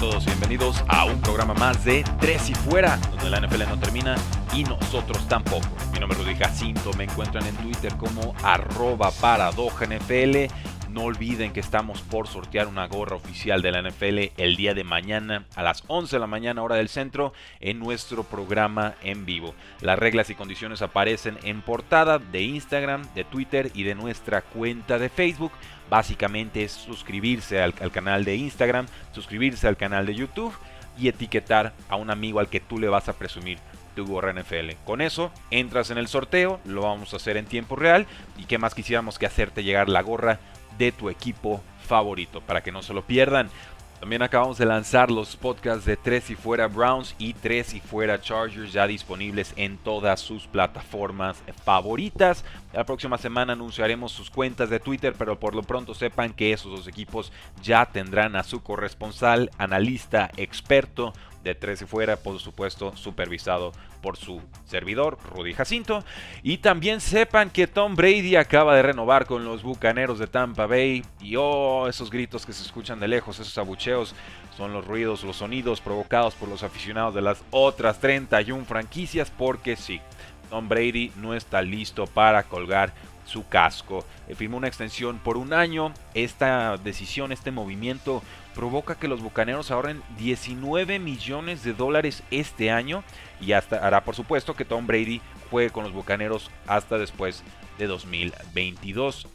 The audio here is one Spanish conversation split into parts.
Todos bienvenidos a un programa más de Tres y Fuera, donde la NFL no termina y nosotros tampoco. Mi nombre es Rudy Jacinto, me encuentran en Twitter como arroba. No olviden que estamos por sortear una gorra oficial de la NFL el día de mañana a las 11 de la mañana hora del centro en nuestro programa en vivo. Las reglas y condiciones aparecen en portada de Instagram, de Twitter y de nuestra cuenta de Facebook. Básicamente es suscribirse al, al canal de Instagram, suscribirse al canal de YouTube y etiquetar a un amigo al que tú le vas a presumir tu gorra NFL. Con eso entras en el sorteo, lo vamos a hacer en tiempo real y qué más quisiéramos que hacerte llegar la gorra de tu equipo favorito para que no se lo pierdan. También acabamos de lanzar los podcasts de Tres y Fuera Browns y Tres y Fuera Chargers ya disponibles en todas sus plataformas favoritas. La próxima semana anunciaremos sus cuentas de Twitter, pero por lo pronto sepan que esos dos equipos ya tendrán a su corresponsal, analista, experto de Tres y Fuera, por supuesto, supervisado por su servidor, Rudy Jacinto. Y también sepan que Tom Brady acaba de renovar con los Bucaneros de Tampa Bay. Y oh, esos gritos que se escuchan de lejos, esos abucheos, son los ruidos, los sonidos provocados por los aficionados de las otras 31 franquicias, porque sí, Tom Brady no está listo para colgar su casco. Firmó una extensión por un año. Esta decisión, este movimiento provoca que los Bucaneros ahorren 19 millones de dólares este año y hasta hará por supuesto que Tom Brady juegue con los Bucaneros hasta después de 2022.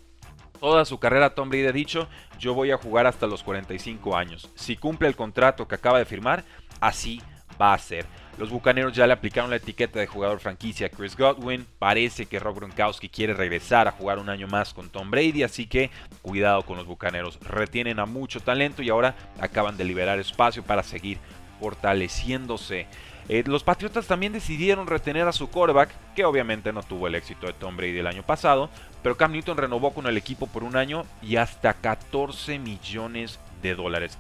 Toda su carrera Tom Brady ha dicho, yo voy a jugar hasta los 45 años. Si cumple el contrato que acaba de firmar, así va a ser. Los Bucaneros ya le aplicaron la etiqueta de jugador franquicia a Chris Godwin. Parece que Rob Gronkowski quiere regresar a jugar un año más con Tom Brady, así que cuidado con los Bucaneros. Retienen a mucho talento y ahora acaban de liberar espacio para seguir fortaleciéndose. Eh, los Patriotas también decidieron retener a su quarterback, que obviamente no tuvo el éxito de Tom Brady el año pasado, pero Cam Newton renovó con el equipo por un año y hasta 14 millones de dólares.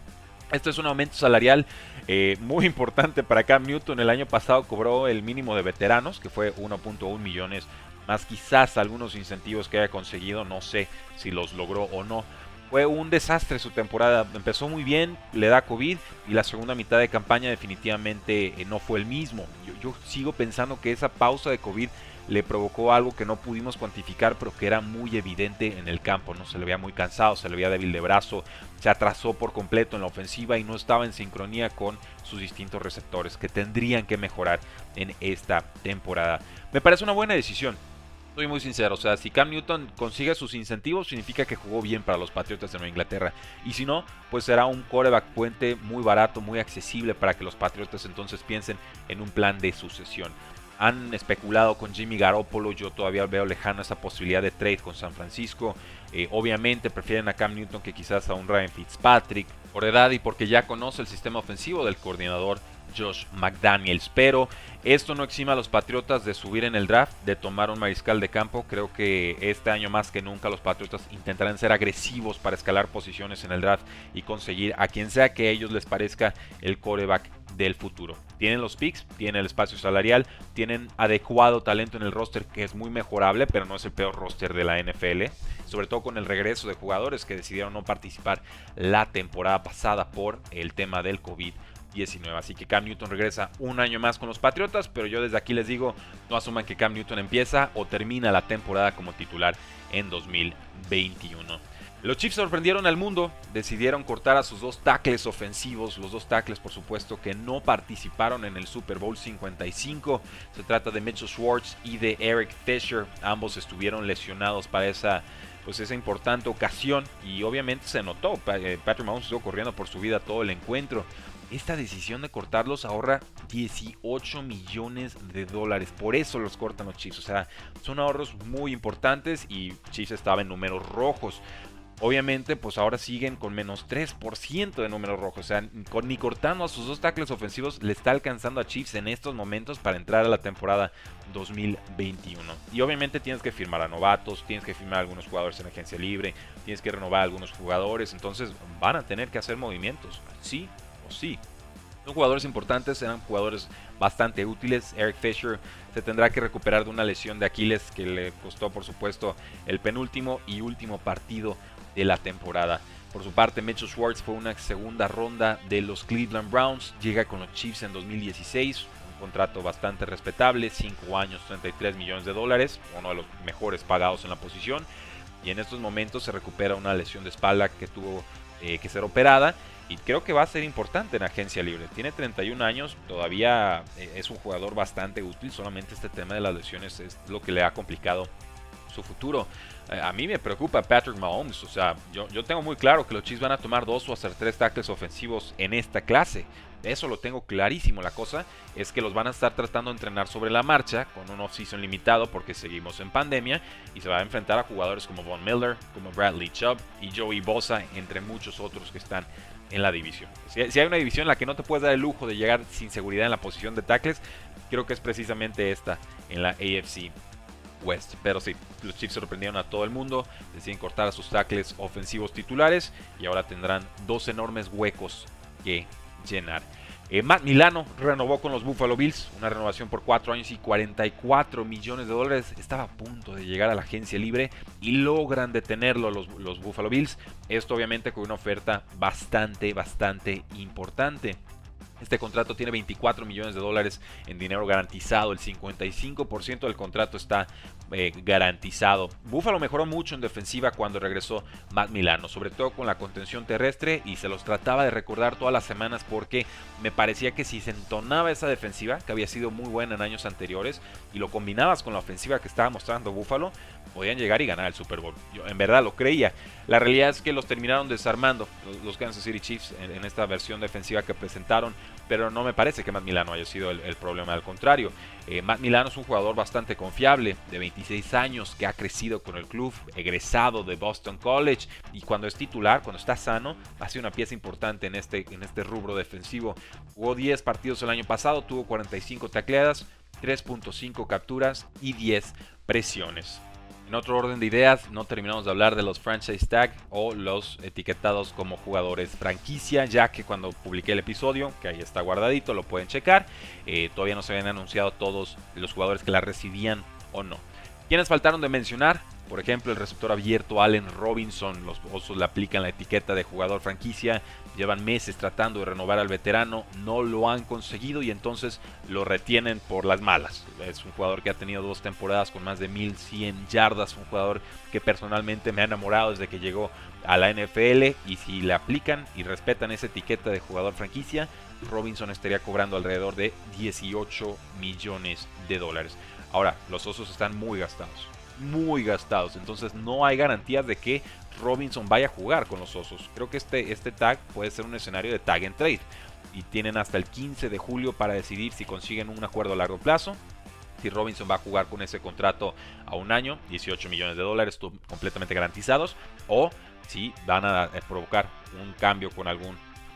Esto es un aumento salarial eh, muy importante para Cam Newton. El año pasado cobró el mínimo de veteranos, que fue 1.1 millones, más quizás algunos incentivos que haya conseguido, no sé si los logró o no. Fue un desastre su temporada, empezó muy bien, le da COVID y la segunda mitad de campaña definitivamente eh, no fue el mismo. Yo, yo sigo pensando que esa pausa de COVID le provocó algo que no pudimos cuantificar, pero que era muy evidente en el campo. No se le veía muy cansado, se le veía débil de brazo, se atrasó por completo en la ofensiva y no estaba en sincronía con sus distintos receptores que tendrían que mejorar en esta temporada. Me parece una buena decisión. Soy muy sincero, o sea, si Cam Newton consigue sus incentivos, significa que jugó bien para los Patriotas de Nueva Inglaterra. Y si no, pues será un coreback puente muy barato, muy accesible para que los Patriotas entonces piensen en un plan de sucesión. Han especulado con Jimmy Garoppolo, yo todavía veo lejano esa posibilidad de trade con San Francisco. Eh, obviamente prefieren a Cam Newton que quizás a un Ryan Fitzpatrick por edad y porque ya conoce el sistema ofensivo del coordinador Josh McDaniels. Pero esto no exima a los Patriotas de subir en el draft, de tomar un mariscal de campo. Creo que este año más que nunca los Patriotas intentarán ser agresivos para escalar posiciones en el draft y conseguir a quien sea que a ellos les parezca el coreback del futuro. Tienen los picks, tienen el espacio salarial, tienen adecuado talento en el roster que es muy mejorable, pero no es el peor roster de la NFL. Sobre todo con el regreso de jugadores que decidieron no participar la temporada pasada por el tema del COVID-19. Así que Cam Newton regresa un año más con los Patriotas, pero yo desde aquí les digo, no asuman que Cam Newton empieza o termina la temporada como titular en 2021. Los Chiefs sorprendieron al mundo, decidieron cortar a sus dos tackles ofensivos, los dos tackles por supuesto que no participaron en el Super Bowl 55. Se trata de Mitchell Schwartz y de Eric Fisher, ambos estuvieron lesionados para esa pues esa importante ocasión y obviamente se notó, Patrick Mahomes estuvo corriendo por su vida todo el encuentro. Esta decisión de cortarlos ahorra 18 millones de dólares. Por eso los cortan los Chiefs. O sea, son ahorros muy importantes y Chiefs estaba en números rojos. Obviamente, pues ahora siguen con menos 3% de números rojos. O sea, ni cortando a sus dos tackles ofensivos le está alcanzando a Chiefs en estos momentos para entrar a la temporada 2021. Y obviamente tienes que firmar a novatos, tienes que firmar a algunos jugadores en agencia libre, tienes que renovar a algunos jugadores. Entonces van a tener que hacer movimientos. Sí sí. Son jugadores importantes, eran jugadores bastante útiles. Eric Fisher se tendrá que recuperar de una lesión de Aquiles que le costó, por supuesto, el penúltimo y último partido de la temporada. Por su parte, Mitchell Schwartz fue una segunda ronda de los Cleveland Browns. Llega con los Chiefs en 2016. Un contrato bastante respetable, 5 años, 33 millones de dólares. Uno de los mejores pagados en la posición. Y en estos momentos se recupera una lesión de espalda que tuvo eh, que ser operada. Y creo que va a ser importante en agencia libre. Tiene 31 años, todavía eh, es un jugador bastante útil. Solamente este tema de las lesiones es lo que le ha complicado su futuro. Eh, a mí me preocupa Patrick Mahomes. O sea, yo, yo tengo muy claro que los Chiefs van a tomar dos o hacer tres tackles ofensivos en esta clase. Eso lo tengo clarísimo. La cosa es que los van a estar tratando de entrenar sobre la marcha con un off-season limitado porque seguimos en pandemia y se va a enfrentar a jugadores como Von Miller, como Bradley Chubb y Joey Bosa, entre muchos otros que están en la división. Si, hay una división en la que no te puedes dar el lujo de llegar sin seguridad en la posición de tackles, creo que es precisamente esta en la AFC West. Pero sí, los Chiefs sorprendieron a todo el mundo, deciden cortar a sus tackles ofensivos titulares y ahora tendrán dos enormes huecos que llenar. Eh, Matt Milano renovó con los Buffalo Bills, una renovación por 4 años y 44 millones de dólares. Estaba a punto de llegar a la agencia libre y logran detenerlo los, los Buffalo Bills. Esto obviamente con una oferta bastante, bastante importante. Este contrato tiene 24 millones de dólares en dinero garantizado. El 55% del contrato está eh, garantizado. Buffalo mejoró mucho en defensiva cuando regresó Matt Milano, sobre todo con la contención terrestre y se los trataba de recordar todas las semanas porque me parecía que si se entonaba esa defensiva, que había sido muy buena en años anteriores, y lo combinabas con la ofensiva que estaba mostrando Buffalo, podían llegar y ganar el Super Bowl. Yo en verdad lo creía. La realidad es que los terminaron desarmando los Kansas City Chiefs en, esta versión defensiva que presentaron, pero no me parece que Matt Milano haya sido el, problema, al contrario. Eh, Matt Milano es un jugador bastante confiable, de 26 años, que ha crecido con el club, egresado de Boston College, y cuando es titular, cuando está sano, ha sido una pieza importante en este, en este rubro defensivo. Jugó 10 partidos el año pasado, tuvo 45 tacleadas, 3.5 capturas y 10 presiones. En otro orden de ideas, no terminamos de hablar de los franchise tag o los etiquetados como jugadores franquicia, ya que cuando publiqué el episodio, que ahí está guardadito, lo pueden checar, eh, todavía no se habían anunciado todos los jugadores que la recibían o no. ¿Quiénes faltaron de mencionar? Por ejemplo, el receptor abierto Allen Robinson, los Osos le aplican la etiqueta de jugador franquicia, llevan meses tratando de renovar al veterano, no lo han conseguido y entonces lo retienen por las malas. Es un jugador que ha tenido dos temporadas con más de 1100 yardas, un jugador que personalmente me ha enamorado desde que llegó a la NFL y si le aplican y respetan esa etiqueta de jugador franquicia, Robinson estaría cobrando alrededor de 18 millones de dólares. Ahora, los Osos están muy gastados muy gastados. Entonces no hay garantías de que Robinson vaya a jugar con los Osos. Creo que este, este tag puede ser un escenario de tag and trade. Y tienen hasta el 15 de julio para decidir si consiguen un acuerdo a largo plazo. Si Robinson va a jugar con ese contrato a un año, 18 millones de dólares completamente garantizados. O si van a provocar un cambio con algún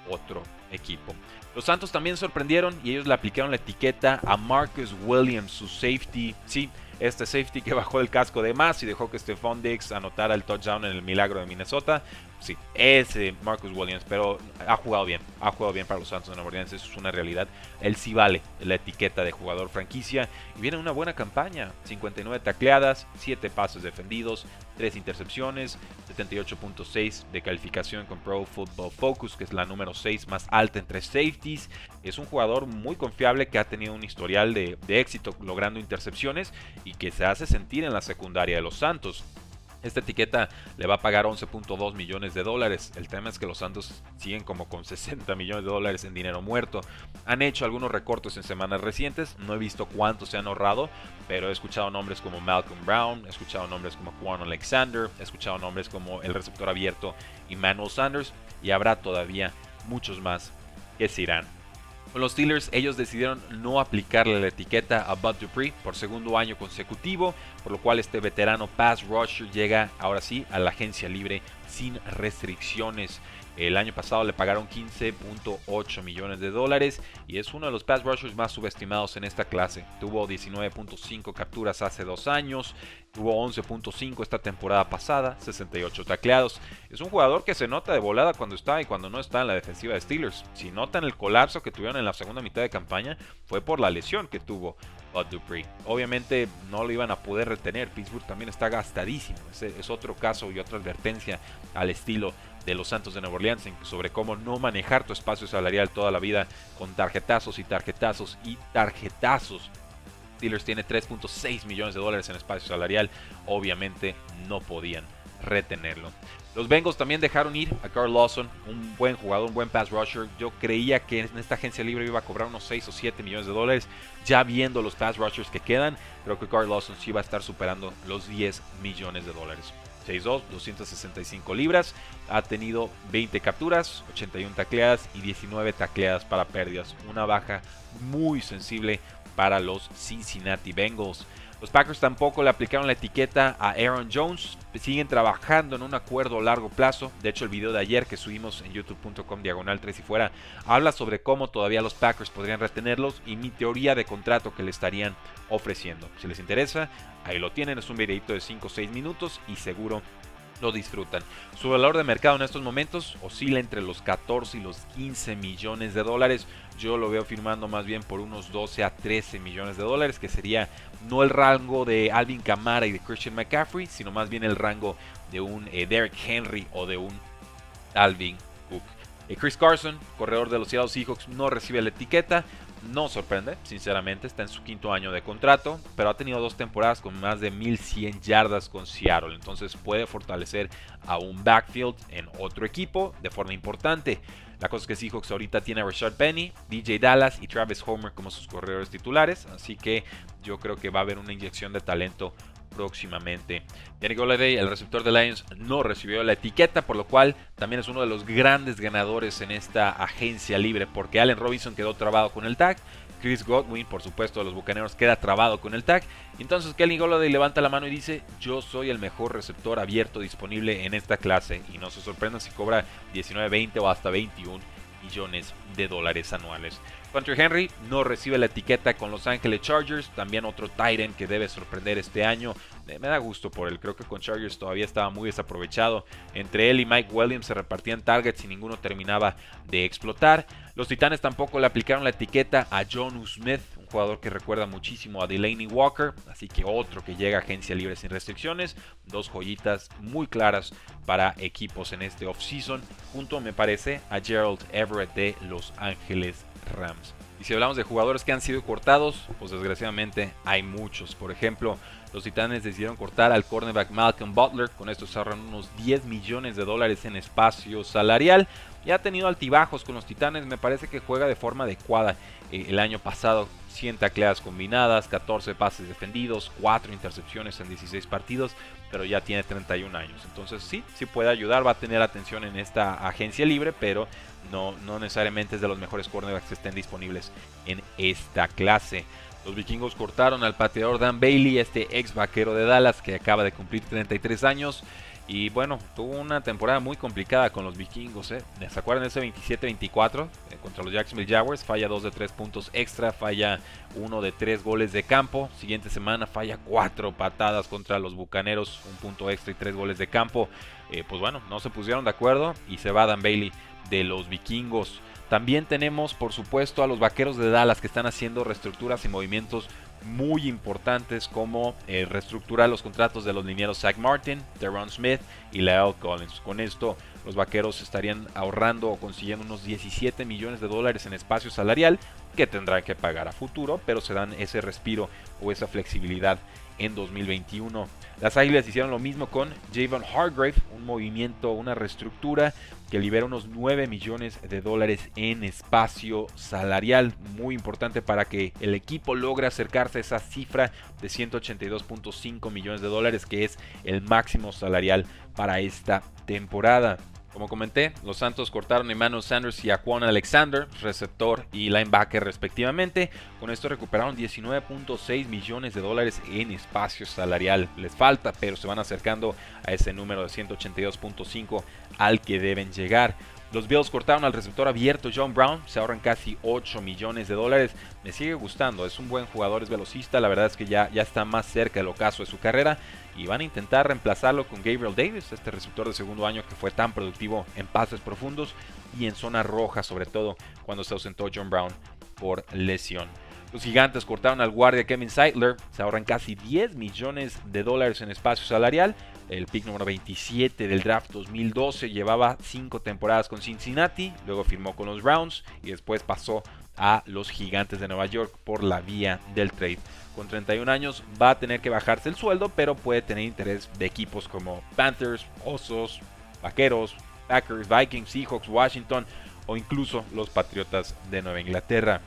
otro equipo. Los Santos también sorprendieron y ellos le aplicaron la etiqueta a Marcus Williams, su safety. Sí, este safety que bajó el casco de más y dejó que Stephon Diggs anotara el touchdown en el milagro de Minnesota. Sí, ese Marcus Williams, pero ha jugado bien, ha jugado bien para los Santos de Nueva Orleans, eso es una realidad. Él sí vale la etiqueta de jugador franquicia y viene una buena campaña, 59 tacleadas, 7 pases defendidos, 3 intercepciones, 78.6 de calificación con Pro Football Focus, que es la número 6 más alta entre safeties. Es un jugador muy confiable que ha tenido un historial de, de éxito logrando intercepciones y que se hace sentir en la secundaria de los Santos. Esta etiqueta le va a pagar 11.2 millones de dólares. El tema es que los Santos siguen como con 60 millones de dólares en dinero muerto. Han hecho algunos recortes en semanas recientes. No he visto cuántos se han ahorrado, pero he escuchado nombres como Malcolm Brown, he escuchado nombres como Juan Alexander, he escuchado nombres como el receptor abierto Emmanuel Sanders y habrá todavía muchos más que se irán. Los Steelers, ellos decidieron no aplicarle la etiqueta a Bud Dupree por segundo año consecutivo, por lo cual este veterano pass rusher llega ahora sí a la agencia libre sin restricciones. El año pasado le pagaron 15.8 millones de dólares y es uno de los pass rushers más subestimados en esta clase. Tuvo 19.5 capturas hace dos años, tuvo 11.5 esta temporada pasada, 68 tacleados. Es un jugador que se nota de volada cuando está y cuando no está en la defensiva de Steelers. Si notan el colapso que tuvieron en la segunda mitad de campaña, fue por la lesión que tuvo Bud. Obviamente no lo iban a poder retener. Pittsburgh también está gastadísimo. es otro caso y otra advertencia al estilo de los Santos de Nueva Orleans sobre cómo no manejar tu espacio salarial toda la vida con tarjetazos y tarjetazos y tarjetazos. Steelers tiene 3.6 millones de dólares en espacio salarial. Obviamente no podían retenerlo. Los Bengals también dejaron ir a Carl Lawson, un buen jugador, un buen pass rusher. Yo creía que en esta agencia libre iba a cobrar unos 6 o 7 millones de dólares. Ya viendo los pass rushers que quedan, creo que Carl Lawson sí va a estar superando los 10 millones de dólares. 6'2, 265 libras. Ha tenido 20 capturas, 81 tacleadas y 19 tacleadas para pérdidas. Una baja muy sensible para los Cincinnati Bengals. Los Packers tampoco le aplicaron la etiqueta a Aaron Jones. Siguen trabajando en un acuerdo a largo plazo. De hecho, el video de ayer que subimos en youtube.com diagonal 3 y fuera habla sobre cómo todavía los Packers podrían retenerlos y mi teoría de contrato que le estarían ofreciendo. Si les interesa, ahí lo tienen. Es un videito de 5 o 6 minutos y seguro lo disfrutan. Su valor de mercado en estos momentos oscila entre los 14 y los 15 millones de dólares. Yo lo veo firmando más bien por unos 12 a 13 millones de dólares, que sería no el rango de Alvin Kamara y de Christian McCaffrey, sino más bien el rango de un eh, Derek Henry o de un Alvin Cook. Eh, Chris Carson, corredor de los Seattle Seahawks, no recibe la etiqueta. No sorprende, sinceramente, está en su quinto año de contrato, pero ha tenido dos temporadas con más de 1100 yardas con Seattle, entonces puede fortalecer a un backfield en otro equipo de forma importante. La cosa es que Seahawks ahorita tiene a Rashard Penny, DJ Dallas y Travis Homer como sus corredores titulares, así que yo creo que va a haber una inyección de talento próximamente. Danny Golladay, el receptor de Lions, no recibió la etiqueta, por lo cual también es uno de los grandes ganadores en esta agencia libre, porque Allen Robinson quedó trabado con el tag. Chris Godwin, por supuesto, de los Bucaneros, queda trabado con el tag. Entonces Kelly Golladay levanta la mano y dice, yo soy el mejor receptor abierto disponible en esta clase. Y no se sorprenda si cobra 19, 20 o hasta 21 millones de dólares anuales. Country Henry no recibe la etiqueta con Los Angeles Chargers, también otro Tyrant que debe sorprender este año. Me, da gusto por él, creo que con Chargers todavía estaba muy desaprovechado. Entre él y Mike Williams se repartían targets y ninguno terminaba de explotar. Los Titanes tampoco le aplicaron la etiqueta a John Smith, jugador que recuerda muchísimo a Delaney Walker, así que otro que llega a agencia libre sin restricciones. Dos joyitas muy claras para equipos en este offseason, junto me parece a Gerald Everett de Los Ángeles Rams. Y si hablamos de jugadores que han sido cortados, pues desgraciadamente hay muchos. Por ejemplo, los Titanes decidieron cortar al cornerback Malcolm Butler. Con esto se ahorran unos 10 millones de dólares en espacio salarial. Ya ha tenido altibajos con los Titanes. Me parece que juega de forma adecuada. Eh, el año pasado 100 tacleadas combinadas, 14 pases defendidos, 4 intercepciones en 16 partidos, pero ya tiene 31 años. Entonces sí, sí puede ayudar, va a tener atención en esta agencia libre, pero no, no necesariamente es de los mejores cornerbacks que estén disponibles en esta clase. Los vikingos cortaron al pateador Dan Bailey, este ex vaquero de Dallas que acaba de cumplir 33 años. Y bueno, tuvo una temporada muy complicada con los vikingos. ¿eh? ¿Se acuerdan de ese 27-24 eh, contra los Jacksonville Jaguars? Falla 2 de 3 puntos extra, falla 1 de 3 goles de campo. Siguiente semana falla 4 patadas contra los Bucaneros, un punto extra y 3 goles de campo. Eh, pues bueno, no se pusieron de acuerdo y se va Dan Bailey de los vikingos. También tenemos, por supuesto, a los vaqueros de Dallas que están haciendo reestructuras y movimientos muy importantes como eh, reestructurar los contratos de los linieros Zach Martin, Teron Smith y Leo Collins. Con esto, los vaqueros estarían ahorrando o consiguiendo unos 17 millones de dólares en espacio salarial que tendrán que pagar a futuro, pero se dan ese respiro o esa flexibilidad en 2021. Las Águilas hicieron lo mismo con Javon Hargrave, un movimiento, una reestructura que libera unos 9 millones de dólares en espacio salarial, muy importante para que el equipo logre acercarse a esa cifra de 182.5 millones de dólares, que es el máximo salarial para esta temporada. Como comenté, los Santos cortaron a Emmanuel Sanders y a Juan Alexander, receptor y linebacker respectivamente. Con esto recuperaron 19.6 millones de dólares en espacio salarial. Les falta, pero se van acercando a ese número de 182.5 al que deben llegar. Los Bills cortaron al receptor abierto John Brown, se ahorran casi 8 millones de dólares. Me sigue gustando, es un buen jugador, es velocista, la verdad es que ya, ya está más cerca del ocaso de su carrera y van a intentar reemplazarlo con Gabriel Davis, este receptor de segundo año que fue tan productivo en pases profundos y en zona roja sobre todo cuando se ausentó John Brown por lesión. Los gigantes cortaron al guardia Kevin Seidler, se ahorran casi 10 millones de dólares en espacio salarial. El pick número 27 del draft 2012 llevaba 5 temporadas con Cincinnati, luego firmó con los Browns y después pasó a los gigantes de Nueva York por la vía del trade. Con 31 años va a tener que bajarse el sueldo, pero puede tener interés de equipos como Panthers, Osos, Vaqueros, Packers, Vikings, Seahawks, Washington o incluso los Patriotas de Nueva Inglaterra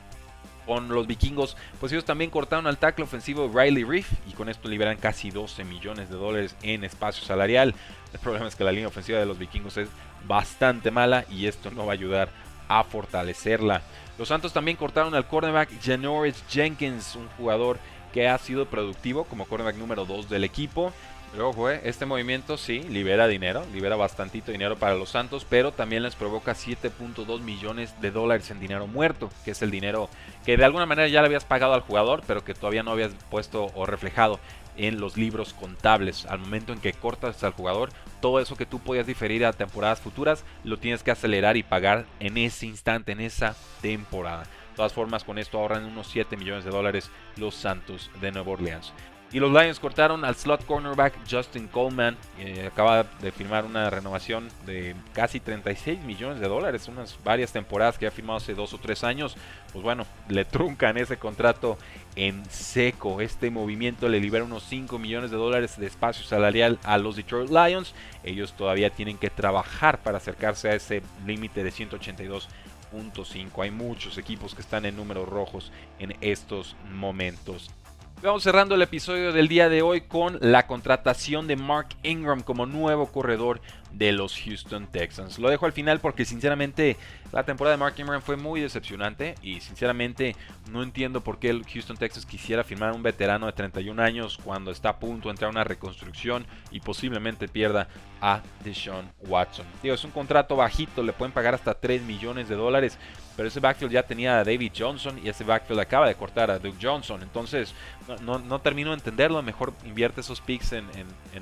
con los vikingos, pues ellos también cortaron al tackle ofensivo Riley Reef y con esto liberan casi 12 millones de dólares en espacio salarial. El problema es que la línea ofensiva de los vikingos es bastante mala y esto no va a ayudar a fortalecerla. Los Santos también cortaron al cornerback Janoris Jenkins, un jugador que ha sido productivo como cornerback número 2 del equipo. Pero ojo, este movimiento sí libera dinero, libera bastantito dinero para los Santos, pero también les provoca 7.2 millones de dólares en dinero muerto, que es el dinero que de alguna manera ya le habías pagado al jugador, pero que todavía no habías puesto o reflejado en los libros contables. Al momento en que cortas al jugador, todo eso que tú podías diferir a temporadas futuras, lo tienes que acelerar y pagar en ese instante, en esa temporada. De todas formas, con esto ahorran unos 7 millones de dólares los Santos de Nueva Orleans. Y los Lions cortaron al slot cornerback Justin Coleman. Eh, acaba de firmar una renovación de casi 36 millones de dólares. Unas varias temporadas que ha firmado hace dos o tres años. Pues bueno, le truncan ese contrato en seco. Este movimiento le libera unos 5 millones de dólares de espacio salarial a los Detroit Lions. Ellos todavía tienen que trabajar para acercarse a ese límite de 182.5. Hay muchos equipos que están en números rojos en estos momentos. Vamos cerrando el episodio del día de hoy con la contratación de Mark Ingram como nuevo corredor de los Houston Texans. Lo dejo al final porque sinceramente la temporada de Mark Ingram fue muy decepcionante y sinceramente no entiendo por qué el Houston Texans quisiera firmar a un veterano de 31 años cuando está a punto de entrar a una reconstrucción y posiblemente pierda a Deshaun Watson. Digo, es un contrato bajito, le pueden pagar hasta 3 millones de dólares, pero ese backfield ya tenía a David Johnson y ese backfield acaba de cortar a Duke Johnson. Entonces, no, termino de entenderlo. Mejor invierte esos picks en,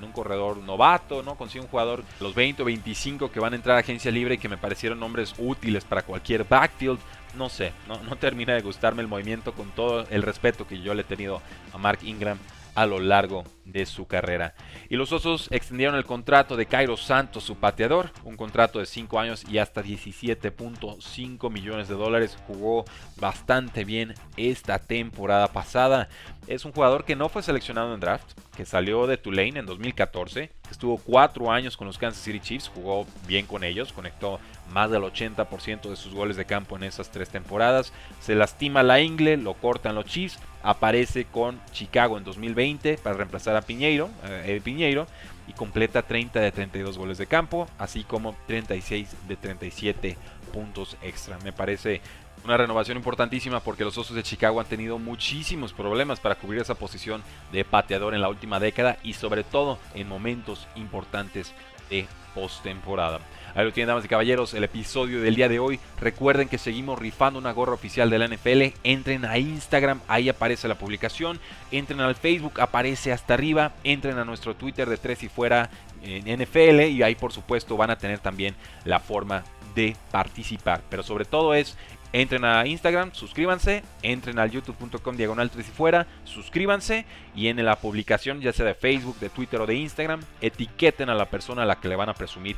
un corredor novato, ¿no? Consigue un jugador, los 20 o 25 que van a entrar a agencia libre y que me parecieron nombres útiles para cualquier backfield. No sé, no, no termina de gustarme el movimiento con todo el respeto que yo le he tenido a Mark Ingram a lo largo de su carrera. Y los Osos extendieron el contrato de Cairo Santos, su pateador, un contrato de 5 años y hasta 17.5 millones de dólares. Jugó bastante bien esta temporada pasada. Es un jugador que no fue seleccionado en draft, que salió de Tulane en 2014, estuvo 4 años con los Kansas City Chiefs, jugó bien con ellos, conectó más del 80% de sus goles de campo en esas tres temporadas. Se lastima la ingle, lo cortan los Chiefs aparece con Chicago en 2020 para reemplazar a Piñeiro, eh, Piñeiro y completa 30 de 32 goles de campo, así como 36 de 37 puntos extra. Me parece una renovación importantísima porque los Osos de Chicago han tenido muchísimos problemas para cubrir esa posición de pateador en la última década y sobre todo en momentos importantes de postemporada. Ahí lo tienen, damas y caballeros, el episodio del día de hoy. Recuerden que seguimos rifando una gorra oficial de la NFL. Entren a Instagram, ahí aparece la publicación. Entren al Facebook, aparece hasta arriba. Entren a nuestro Twitter de Tres y Fuera en NFL y ahí por supuesto van a tener también la forma de participar. Pero sobre todo es Entren a Instagram, suscríbanse, entren al youtube.com diagonal 3 y fuera, suscríbanse y en la publicación ya sea de Facebook, de Twitter o de Instagram, etiqueten a la persona a la que le van a presumir